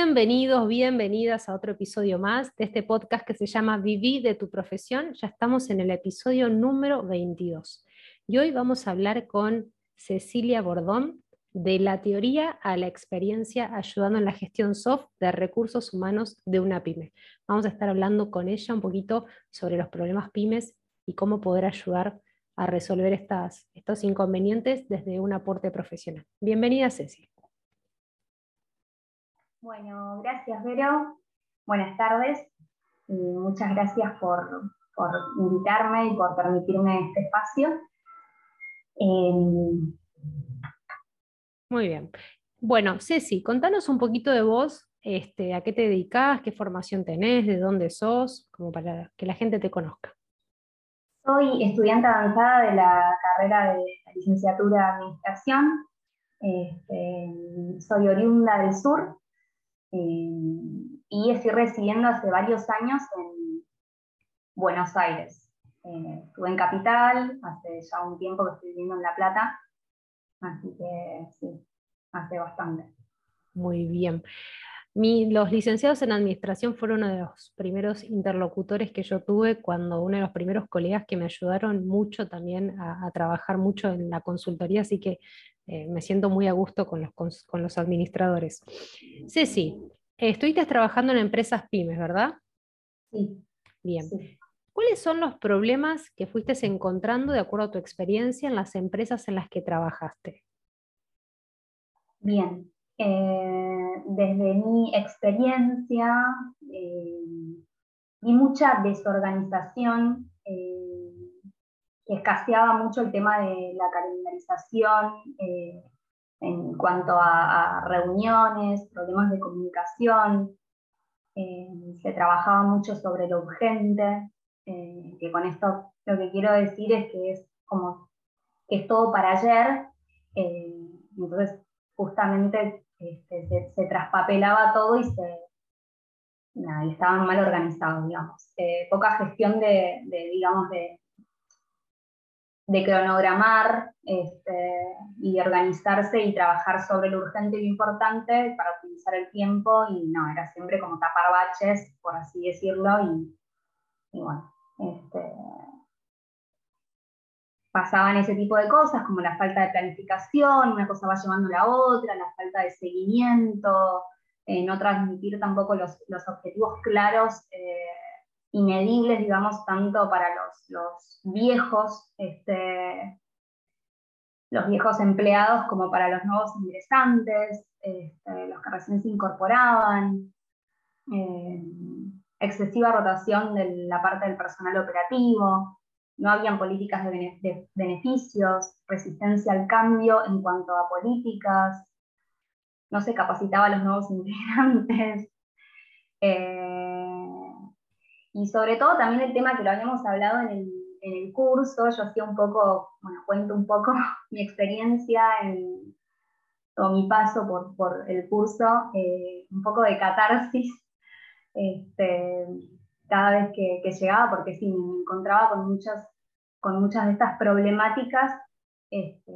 Bienvenidos, bienvenidas a otro episodio más de este podcast que se llama Viví de tu profesión. Ya estamos en el episodio número 22. Y hoy vamos a hablar con Cecilia Bordón de la teoría a la experiencia ayudando en la gestión soft de recursos humanos de una pyme. Vamos a estar hablando con ella un poquito sobre los problemas pymes y cómo poder ayudar a resolver estas, estos inconvenientes desde un aporte profesional. Bienvenida, Cecilia. Bueno, gracias, Vero. Buenas tardes y muchas gracias por, invitarme y por permitirme este espacio. Em, Muy bien. Bueno, Ceci, contanos un poquito de vos, este, a qué te dedicas, qué formación tenés, de dónde sos, como para que la gente te conozca. Soy estudiante avanzada de la carrera de licenciatura de Administración. Este, soy oriunda del sur, y estoy residiendo hace varios años en Buenos Aires. Eh, estuve en Capital, hace ya un tiempo que estoy viviendo en La Plata, así que sí, hace bastante. Muy bien. los licenciados en administración fueron uno de los primeros interlocutores que yo tuve cuando uno de los primeros colegas que me ayudaron mucho también a trabajar mucho en la consultoría, así que eh, me siento muy a gusto con los, con, los administradores. Ceci, estuviste trabajando en empresas pymes, ¿verdad? Sí. Bien. ¿Cuáles son los problemas que fuiste encontrando de acuerdo a tu experiencia en las empresas en las que trabajaste? Bien, eh, desde mi experiencia eh, vi mucha desorganización escaseaba mucho el tema de la calendarización eh, en cuanto a, reuniones, problemas de comunicación. Eh, se trabajaba mucho sobre lo urgente, eh, que con esto lo que quiero decir es que es como que es todo para ayer, entonces justamente este, se, traspapelaba todo y se, estaban mal organizados, digamos. poca gestión de digamos, de, de cronogramar este, y organizarse y trabajar sobre lo urgente y lo importante para optimizar el tiempo y no, era siempre como tapar baches, por así decirlo, y, bueno, este, pasaban ese tipo de cosas como la falta de planificación, una cosa va llevando a la otra, la falta de seguimiento, eh, no transmitir tampoco los, objetivos claros. Eh, y medibles, digamos, tanto para los, viejos, este, los viejos empleados como para los nuevos ingresantes, este, los que recién se incorporaban, eh, excesiva rotación de la parte del personal operativo, no habían políticas de, beneficios, resistencia al cambio en cuanto a políticas, no se capacitaba a los nuevos integrantes. Eh, y sobre todo también el tema que lo habíamos hablado en el, en el curso, yo hacía un poco, bueno, cuento un poco mi experiencia en, o mi paso por, por el curso, eh, un poco de catarsis este, cada vez que, llegaba, porque sí, me encontraba con muchas, con muchas de estas problemáticas este,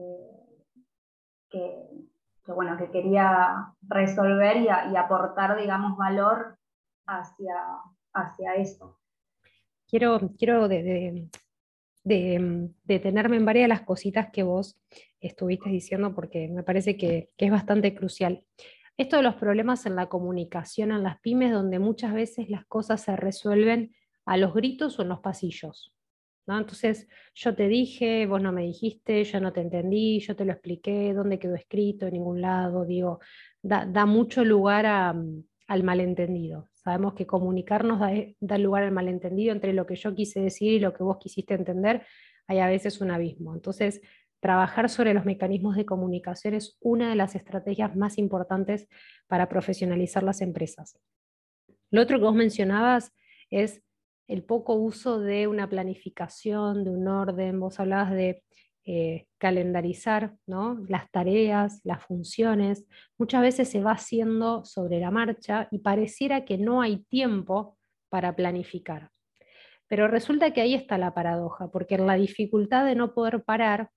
que, que, bueno, que quería resolver y, y aportar, digamos, valor hacia, hacia eso. Quiero, quiero de, detenerme en varias de las cositas que vos estuviste diciendo porque me parece que, es bastante crucial. Esto de los problemas en la comunicación en las pymes, donde muchas veces las cosas se resuelven a los gritos o en los pasillos. ¿no? Entonces, yo te dije, vos no me dijiste, yo no te entendí, yo te lo expliqué, dónde quedó escrito, en ningún lado, digo, da, mucho lugar al malentendido. Sabemos que comunicarnos da, lugar al malentendido entre lo que yo quise decir y lo que vos quisiste entender. Hay a veces un abismo. Entonces, trabajar sobre los mecanismos de comunicación es una de las estrategias más importantes para profesionalizar las empresas. Lo otro que vos mencionabas es el poco uso de una planificación, de un orden. Vos hablabas de eh, calendarizar las tareas, las funciones. Muchas veces se va haciendo sobre la marcha y pareciera que no hay tiempo para planificar. Pero resulta que ahí está la paradoja, porque la dificultad de no poder parar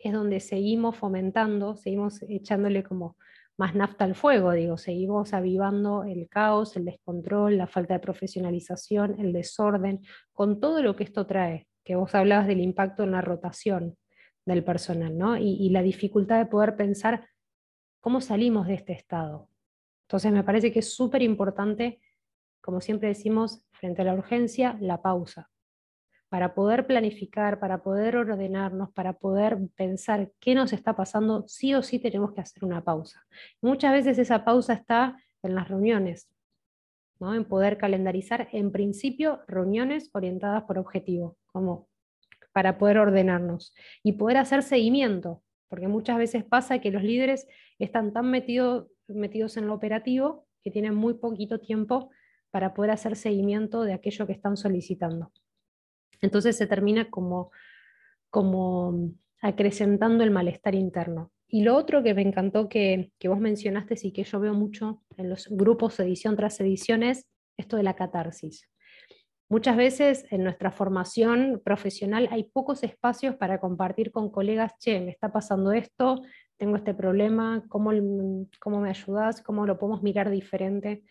es donde seguimos fomentando, seguimos echándole como más nafta al fuego, digo, seguimos avivando el caos, el descontrol, la falta de profesionalización, el desorden, con todo lo que esto trae, que vos hablabas del impacto en la rotación del personal, ¿no? Y, la dificultad de poder pensar cómo salimos de este estado. Entonces me parece que es súper importante, como siempre decimos, frente a la urgencia, la pausa para poder planificar, para poder ordenarnos, para poder pensar qué nos está pasando, sí o sí tenemos que hacer una pausa. Muchas veces esa pausa está en las reuniones, ¿no? en poder calendarizar en principio reuniones orientadas por objetivo, como para poder ordenarnos y poder hacer seguimiento, porque muchas veces pasa que los líderes están tan metidos en lo operativo que tienen muy poquito tiempo para poder hacer seguimiento de aquello que están solicitando. Entonces se termina como, como acrecentando el malestar interno. Y lo otro que me encantó que, que, vos mencionaste y que yo veo mucho en los grupos edición tras edición es esto de la catarsis. Muchas veces en nuestra formación profesional hay pocos espacios para compartir con colegas, che, me está pasando esto, tengo este problema, ¿cómo, cómo me ayudas? ¿Cómo lo podemos mirar diferente?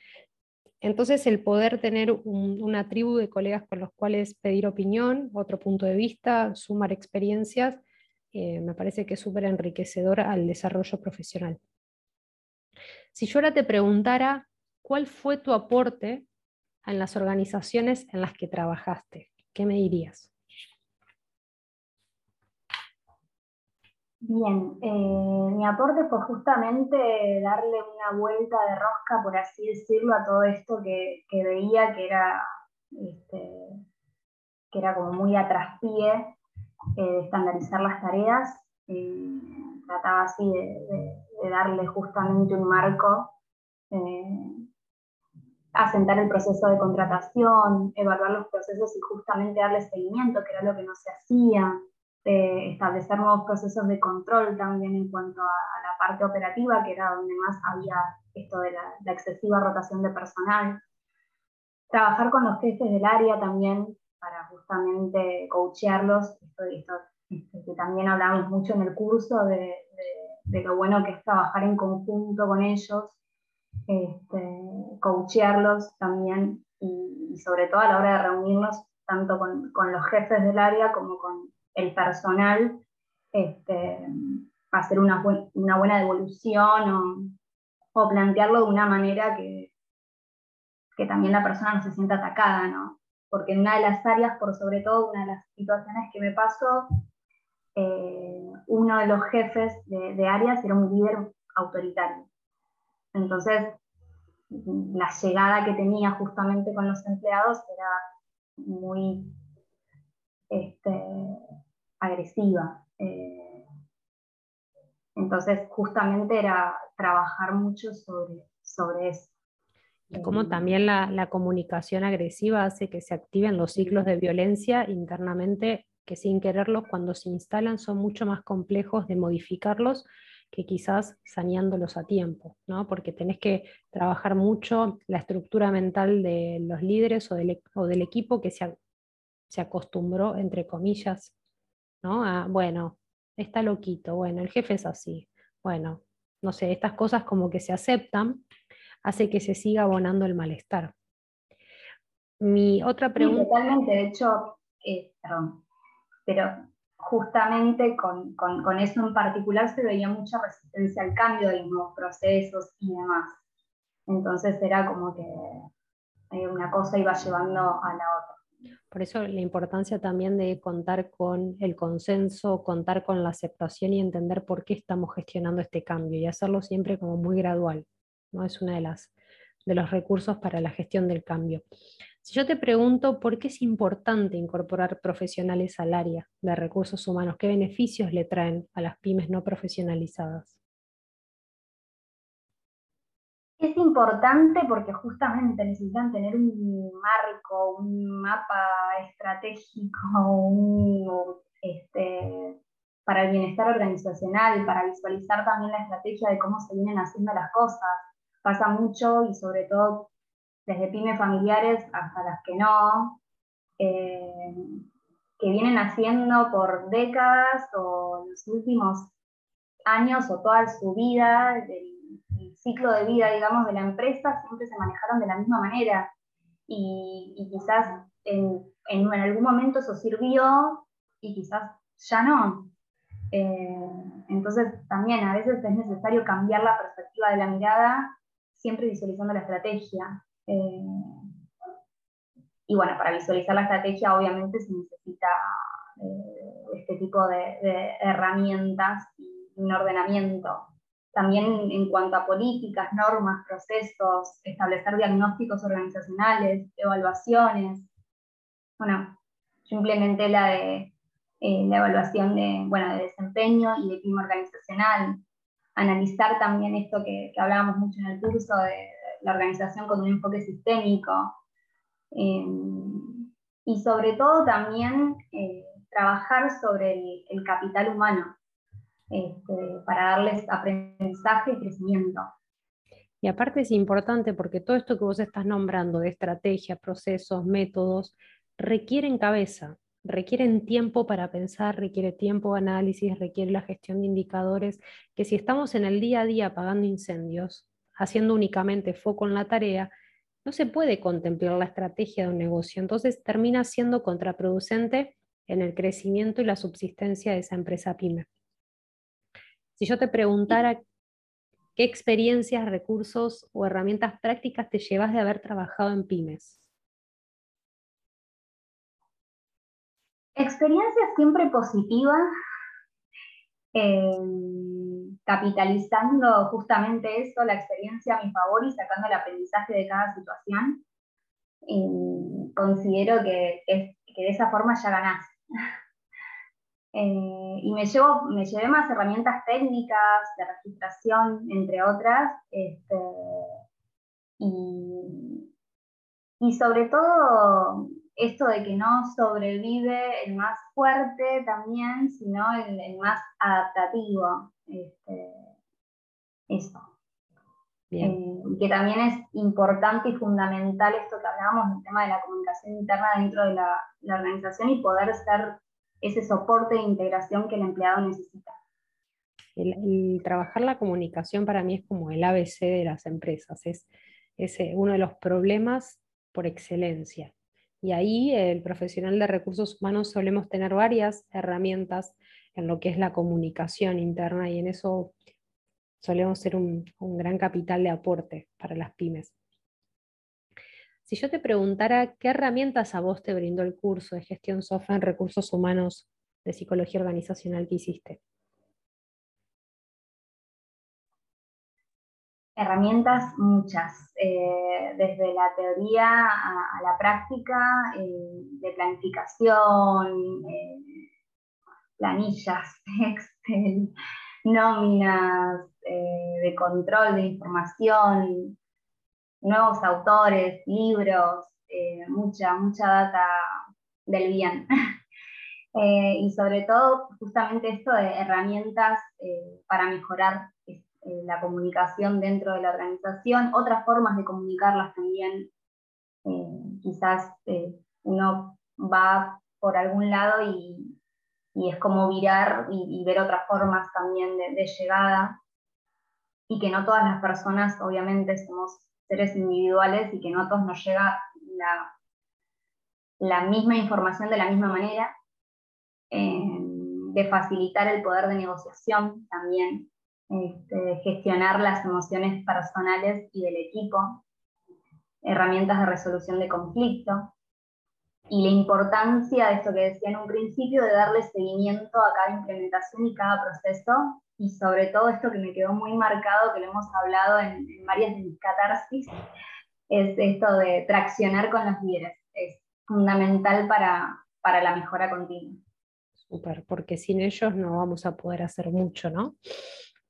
Entonces, el poder tener una tribu de colegas con los cuales pedir opinión, otro punto de vista, sumar experiencias, eh, me parece que es súper enriquecedor al desarrollo profesional. Si yo ahora te preguntara, ¿cuál fue tu aporte en las organizaciones en las que trabajaste? ¿Qué me dirías? Bien, eh, mi aporte fue justamente darle una vuelta de rosca, por así decirlo, a todo esto que, veía que era, este, que era como muy a traspié eh, de estandarizar las tareas. Eh, trataba así de, darle justamente un marco, asentar el proceso de contratación, evaluar los procesos y justamente darle seguimiento, que era lo que no se hacía establecer nuevos procesos de control también en cuanto a, la parte operativa, que era donde más había esto de la, excesiva rotación de personal. Trabajar con los jefes del área también para justamente coachearlos, esto, esto, este, que también hablamos mucho en el curso de, de, lo bueno que es trabajar en conjunto con ellos, este, coachearlos también y, sobre todo a la hora de reunirnos tanto con, con los jefes del área como con el personal este, hacer una, una buena devolución o, plantearlo de una manera que, que también la persona no se sienta atacada, ¿no? Porque en una de las áreas, por sobre todo, una de las situaciones que me pasó, eh, uno de los jefes de, de áreas era un líder autoritario. Entonces, la llegada que tenía justamente con los empleados era muy este, agresiva. Eh, entonces, justamente era trabajar mucho sobre, sobre eso. Y como eh, también la, la, comunicación agresiva hace que se activen los ciclos de violencia internamente, que sin quererlos, cuando se instalan, son mucho más complejos de modificarlos que quizás saneándolos a tiempo, ¿no? porque tenés que trabajar mucho la estructura mental de los líderes o del, e, o del equipo que se, se acostumbró, entre comillas, ¿no? bueno, está loquito, bueno, el jefe es así, bueno, no sé, estas cosas como que se aceptan, hace que se siga abonando el malestar. Mi otra pregunta... totalmente, de hecho, eh, perdón, pero justamente con, eso en particular se veía mucha resistencia al cambio de los nuevos procesos y demás. Entonces era como que eh, una cosa iba llevando a la otra. Por eso la importancia también de contar con el consenso, contar con la aceptación y entender por qué estamos gestionando este cambio y hacerlo siempre como muy gradual. ¿no? Es uno de, las, de los recursos para la gestión del cambio. Si yo te pregunto por qué es importante incorporar profesionales al área de recursos humanos, ¿qué beneficios le traen a las pymes no profesionalizadas? Es importante porque justamente necesitan tener un marco, un mapa estratégico este, para el bienestar organizacional, para visualizar también la estrategia de cómo se vienen haciendo las cosas. Pasa mucho y sobre todo desde pymes familiares hasta las que no, eh, que vienen haciendo por décadas o los últimos años o toda su vida ciclo de vida, digamos, de la empresa siempre se manejaron de la misma manera. Y, quizás en, en, algún momento eso sirvió y quizás ya no. Eh, entonces también a veces es necesario cambiar la perspectiva de la mirada, siempre visualizando la estrategia. Eh, y bueno, para visualizar la estrategia obviamente se necesita eh, este tipo de, herramientas y un ordenamiento. También en cuanto a políticas, normas, procesos, establecer diagnósticos organizacionales, evaluaciones. Bueno, yo implementé la de eh, la evaluación de, bueno, de desempeño y de clima organizacional, analizar también esto que, que hablábamos mucho en el curso de la organización con un enfoque sistémico, Em, y sobre todo también eh, trabajar sobre el, capital humano este, para darles aprendizaje y crecimiento. Y aparte es importante porque todo esto que vos estás nombrando de estrategia, procesos, métodos, requieren cabeza, requieren tiempo para pensar, requiere tiempo de análisis, requiere la gestión de indicadores, que si estamos en el día a día apagando incendios, haciendo únicamente foco en la tarea, no se puede contemplar la estrategia de un negocio, entonces termina siendo contraproducente en el crecimiento y la subsistencia de esa empresa pyme. Si yo te preguntara qué experiencias, recursos o herramientas prácticas te llevas de haber trabajado en pymes. Experiencias siempre positivas. Capitalizando justamente eso, la experiencia a mi favor y sacando el aprendizaje de cada situación, considero que, de esa forma ya ganás. Eh, y me, llevo, me llevé más herramientas técnicas de registración, entre otras, este, y, y sobre todo esto de que no sobrevive el más fuerte también, sino el, más adaptativo. Este, eso. Eh, que también es importante y fundamental esto que hablábamos del tema de la comunicación interna dentro de la, organización y poder ser ese soporte de integración que el empleado necesita. El, trabajar la comunicación para mí es como el ABC de las empresas, es, es uno de los problemas por excelencia. Y ahí el profesional de recursos humanos solemos tener varias herramientas en lo que es la comunicación interna y en eso solemos ser un, gran capital de aporte para las pymes. Si yo te preguntara qué herramientas a vos te brindó el curso de gestión software en recursos humanos de psicología organizacional que hiciste. Herramientas muchas, eh, desde la teoría a, la práctica, eh, de planificación, eh, planillas, Excel, nóminas, de control de información, nuevos autores, libros, mucha, mucha data del bien. y sobre todo, justamente esto de herramientas para mejorar eh, la comunicación dentro de la organización, otras formas de comunicarlas también. Eh, quizás eh, uno va por algún lado y, es como virar y, ver otras formas también de, llegada y que no todas las personas obviamente somos seres individuales y que no a todos nos llega la, la misma información de la misma manera, de facilitar el poder de negociación también, este, gestionar las emociones personales y del equipo, herramientas de resolución de conflicto y la importancia de esto que decía en un principio de darle seguimiento a cada implementación y cada proceso y sobre todo esto que me quedó muy marcado, que lo hemos hablado en, varias de mis catarsis, es esto de traccionar con los líderes. Es fundamental para, para la mejora continua. Súper, porque sin ellos no vamos a poder hacer mucho, ¿no?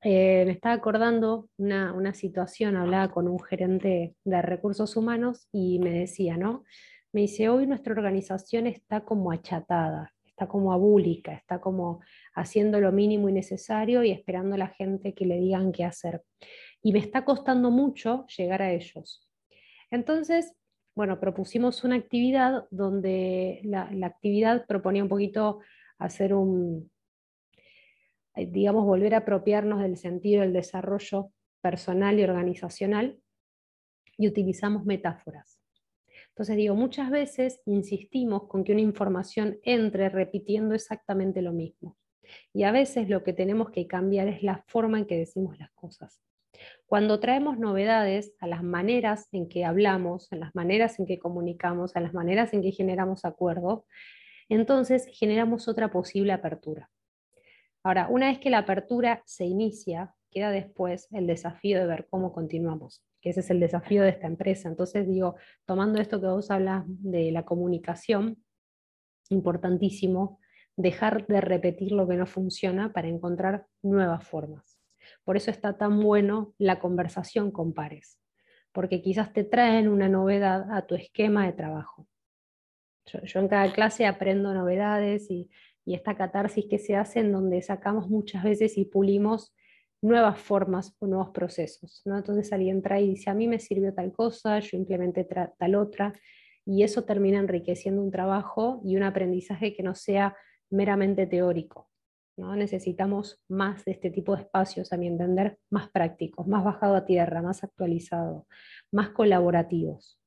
Eh, me estaba acordando una, una, situación, hablaba con un gerente de recursos humanos y me decía, ¿no? Me dice, hoy nuestra organización está como achatada, está como abúlica, está como haciendo lo mínimo y necesario y esperando a la gente que le digan qué hacer. Y me está costando mucho llegar a ellos. Entonces, bueno, propusimos una actividad donde la, la actividad proponía un poquito hacer un, digamos, volver a apropiarnos del sentido del desarrollo personal y organizacional y utilizamos metáforas. Entonces digo, muchas veces insistimos con que una información entre repitiendo exactamente lo mismo. Y a veces lo que tenemos que cambiar es la forma en que decimos las cosas. Cuando traemos novedades a las maneras en que hablamos, a las maneras en que comunicamos, a las maneras en que generamos acuerdos, entonces generamos otra posible apertura. Ahora, una vez que la apertura se inicia, queda después el desafío de ver cómo continuamos, que ese es el desafío de esta empresa. Entonces digo, tomando esto que vos hablas de la comunicación, importantísimo, dejar de repetir lo que no funciona para encontrar nuevas formas. Por eso está tan bueno la conversación con pares, porque quizás te traen una novedad a tu esquema de trabajo. Yo, en cada clase aprendo novedades y, esta catarsis que se hace en donde sacamos muchas veces y pulimos nuevas formas o nuevos procesos. ¿no? Entonces alguien trae y dice, a mí me sirvió tal cosa, yo implementé tal otra, y eso termina enriqueciendo un trabajo y un aprendizaje que no sea meramente teórico. ¿no? Necesitamos más de este tipo de espacios, a mi entender, más prácticos, más bajado a tierra, más actualizados, más colaborativos.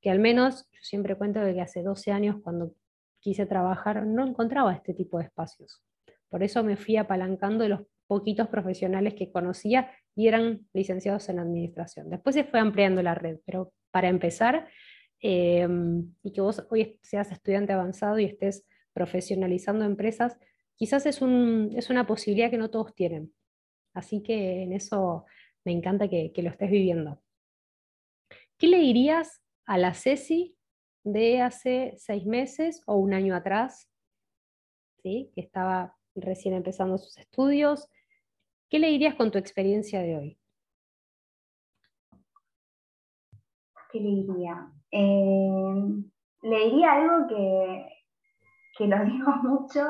Que al menos, yo siempre cuento que hace 12 años, cuando quise trabajar, no encontraba este tipo de espacios. Por eso me fui apalancando de los poquitos profesionales que conocía y eran licenciados en administración. Después se fue ampliando la red, pero para empezar, eh, y que vos hoy seas estudiante avanzado y estés profesionalizando empresas, quizás es, una posibilidad que no todos tienen. Así que en eso me encanta que, lo estés viviendo. ¿Qué le dirías a la Ceci de hace seis meses o un año atrás, ¿sí? que estaba recién empezando sus estudios? ¿Qué le dirías con tu experiencia de hoy? ¿Qué le diría? Eh, le diría algo que, que lo digo mucho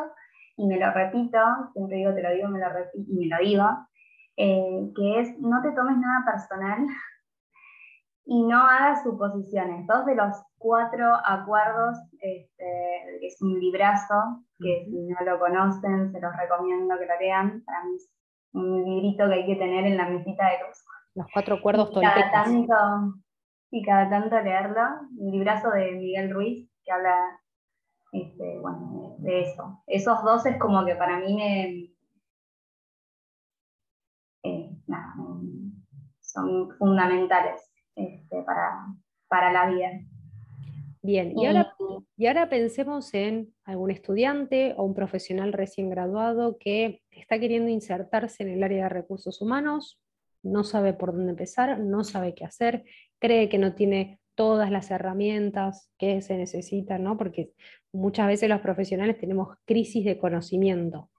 y me lo repito, siempre digo te lo digo, me lo y me lo digo, eh, que es no te tomes nada personal y no hagas suposiciones. Dos de los cuatro acuerdos, este, es un librazo, que si no lo conocen, se los recomiendo que lo lean. Para mí es un librito que hay que tener en la mesita de luz. Los cuatro acuerdos y cada tanto Y cada tanto leerlo. Un librazo de Miguel Ruiz, que habla este, bueno, de eso. Esos dos es como que para mí me, eh, son fundamentales este, para, para, la vida. Bien, y ahora, y ahora pensemos en algún estudiante o un profesional recién graduado que está queriendo insertarse en el área de recursos humanos, no sabe por dónde empezar, no sabe qué hacer, cree que no tiene todas las herramientas que se necesitan, ¿no? porque muchas veces los profesionales tenemos crisis de conocimiento,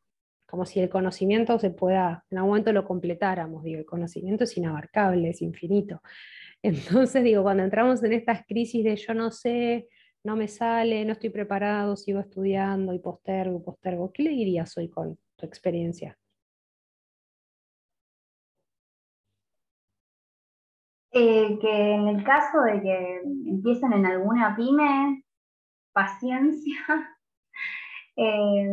como si el conocimiento se pueda, en algún momento lo completáramos, digo, el conocimiento es inabarcable, es infinito. Entonces, digo, cuando entramos en estas crisis de yo no sé, no me sale, no estoy preparado, sigo estudiando y postergo, postergo, ¿qué le dirías hoy con tu experiencia? Eh, que en el caso de que empiecen en alguna pyme, paciencia eh,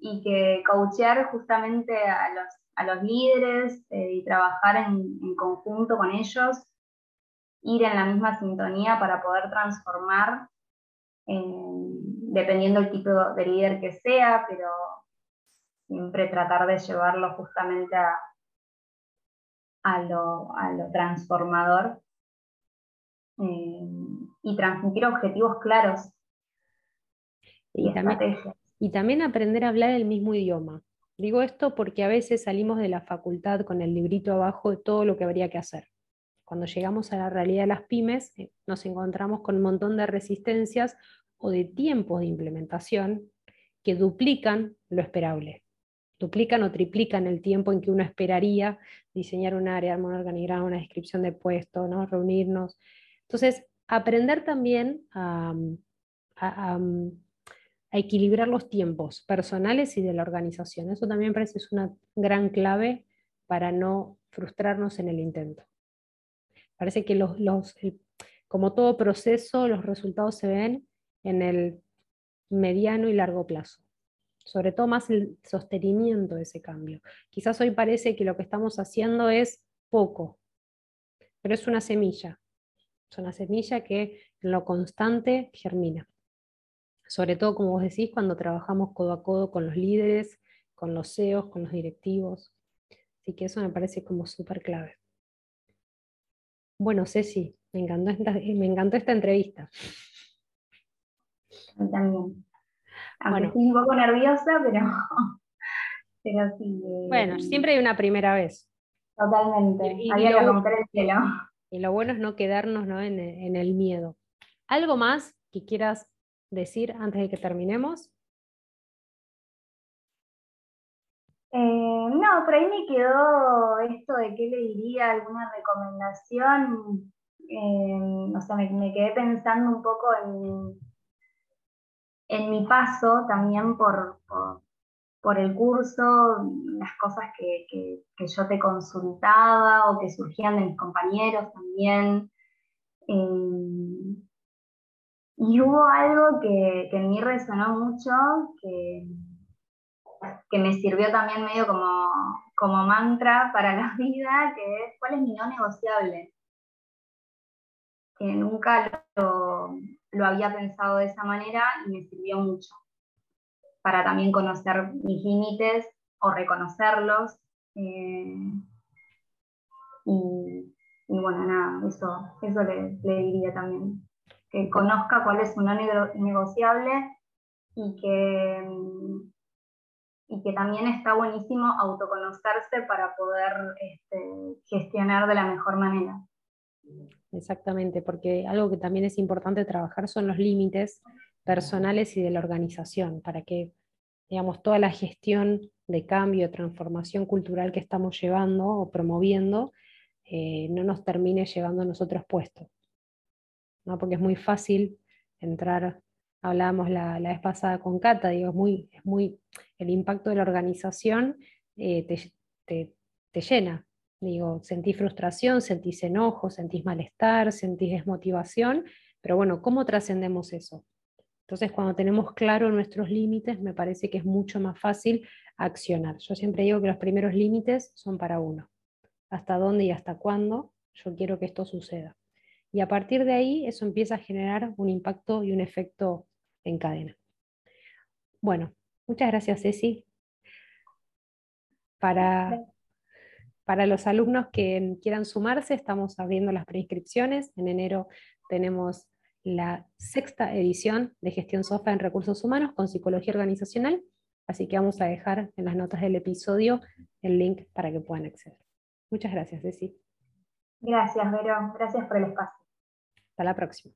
y que coachear justamente a los, a los líderes eh, y trabajar en, conjunto con ellos, ir en la misma sintonía para poder transformar, dependiendo del tipo de líder que sea, pero siempre tratar de llevarlo justamente a, a lo, transformador eh, y transmitir objetivos claros. Y, también, y también aprender a hablar el mismo idioma. Digo esto porque a veces salimos de la facultad con el librito abajo de todo lo que habría que hacer. Cuando llegamos a la realidad de las pymes, eh, nos encontramos con un montón de resistencias o de tiempos de implementación que duplican lo esperable duplican o triplican el tiempo en que uno esperaría diseñar un área, un organigrama, una descripción de puesto, ¿no? reunirnos. Entonces, aprender también a, equilibrar los tiempos personales y de la organización. Eso también parece es una gran clave para no frustrarnos en el intento. Parece que los, como todo proceso, los resultados se ven en el mediano y largo plazo sobre todo más el sostenimiento de ese cambio. Quizás hoy parece que lo que estamos haciendo es poco, pero es una semilla. Es una semilla que en lo constante germina. Sobre todo, como vos decís, cuando trabajamos codo a codo con los líderes, con los CEOs, con los directivos. Así que eso me parece como súper clave. Bueno, Ceci, me encantó esta, me encantó esta entrevista. también. Aunque estoy un poco nerviosa, pero, pero sí. Eh, bueno, siempre hay una primera vez. Totalmente. Había que romper el cielo. Y lo bueno es no quedarnos En, el miedo. ¿Algo más que quieras decir antes de que terminemos? Eh, no, por ahí me quedó esto de qué le diría alguna recomendación. Eh, o sea, me, quedé pensando un poco en, mi paso también por, por, el curso, las cosas que, yo te consultaba o que surgían de mis compañeros también. Eh, y hubo algo que, en mí resonó mucho, que, que me sirvió también medio como, como mantra para la vida, que es cuál es mi no negociable. Que nunca lo, lo había pensado de esa manera y me sirvió mucho para también conocer mis límites o reconocerlos. Eh, y, bueno, nada, eso, eso le, diría también. Que conozca cuál es su no negociable y que, y que también está buenísimo autoconocerse para poder este, gestionar de la mejor manera. Exactamente, porque algo que también es importante trabajar son los límites personales y de la organización, para que digamos, toda la gestión de cambio, transformación cultural que estamos llevando o promoviendo, eh, no nos termine llevando a nosotros puestos. ¿no? Porque es muy fácil entrar, hablábamos la, vez pasada con Cata, digo, es muy, el impacto de la organización eh, te, te llena, Digo, sentís frustración, sentís enojo, sentís malestar, sentís desmotivación, pero bueno, ¿cómo trascendemos eso? Entonces, cuando tenemos claro nuestros límites, me parece que es mucho más fácil accionar. Yo siempre digo que los primeros límites son para uno. Hasta dónde y hasta cuándo yo quiero que esto suceda. Y a partir de ahí, eso empieza a generar un impacto y un efecto en cadena. Bueno, muchas gracias, Ceci. Para, para los alumnos que quieran sumarse, estamos abriendo las preinscripciones. En enero tenemos la sexta edición de Gestión SOFA en Recursos Humanos con Psicología Organizacional, así que vamos a dejar en las notas del episodio el link para que puedan acceder. Muchas gracias, Ceci. Gracias, Vero. Gracias por el espacio. Hasta la próxima.